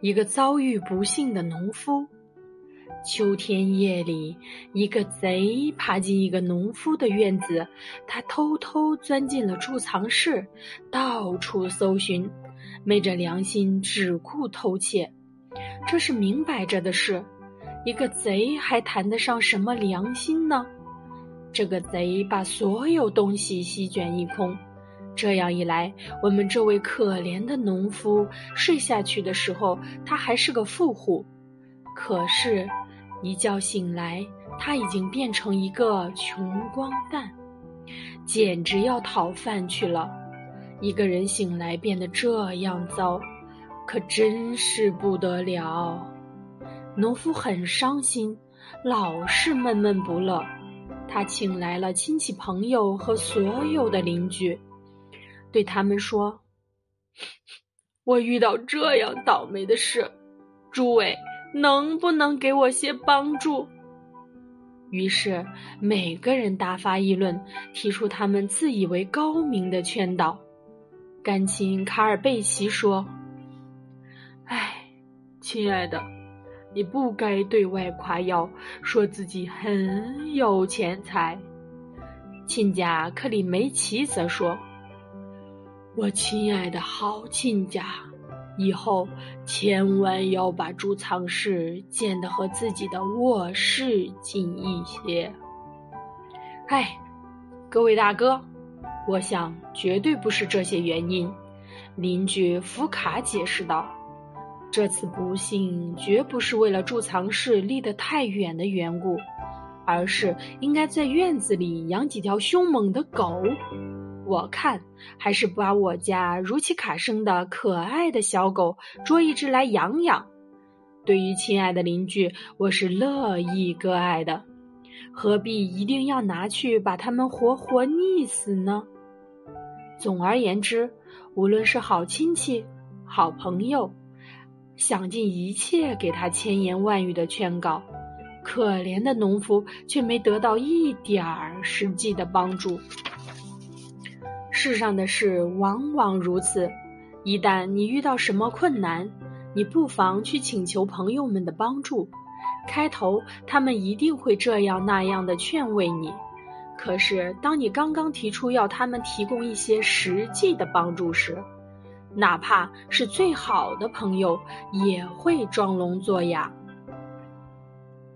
一个遭遇不幸的农夫。秋天夜里，一个贼爬进一个农夫的院子，他偷偷钻进了贮藏室，到处搜寻，昧着良心只顾偷窃。这是明摆着的事，一个贼还谈得上什么良心呢？这个贼把所有东西席卷一空。这样一来，我们这位可怜的农夫睡下去的时候，他还是个富户。可是，一觉醒来，他已经变成一个穷光蛋，简直要讨饭去了。一个人醒来变得这样糟，可真是不得了。农夫很伤心，老是闷闷不乐。他请来了亲戚朋友和所有的邻居。对他们说：“我遇到这样倒霉的事，诸位能不能给我些帮助？”于是每个人大发议论，提出他们自以为高明的劝导。甘亲卡尔贝奇说：“哎，亲爱的，你不该对外夸耀，说自己很有钱财。”亲家克里梅奇则说。我亲爱的好亲家，以后千万要把贮藏室建得和自己的卧室近一些。哎，各位大哥，我想绝对不是这些原因。邻居福卡解释道：“这次不幸绝不是为了贮藏室离得太远的缘故，而是应该在院子里养几条凶猛的狗。”我看还是把我家如奇卡生的可爱的小狗捉一只来养养。对于亲爱的邻居，我是乐意割爱的，何必一定要拿去把它们活活溺死呢？总而言之，无论是好亲戚、好朋友，想尽一切给他千言万语的劝告，可怜的农夫却没得到一点儿实际的帮助。世上的事往往如此，一旦你遇到什么困难，你不妨去请求朋友们的帮助。开头他们一定会这样那样的劝慰你，可是当你刚刚提出要他们提供一些实际的帮助时，哪怕是最好的朋友也会装聋作哑。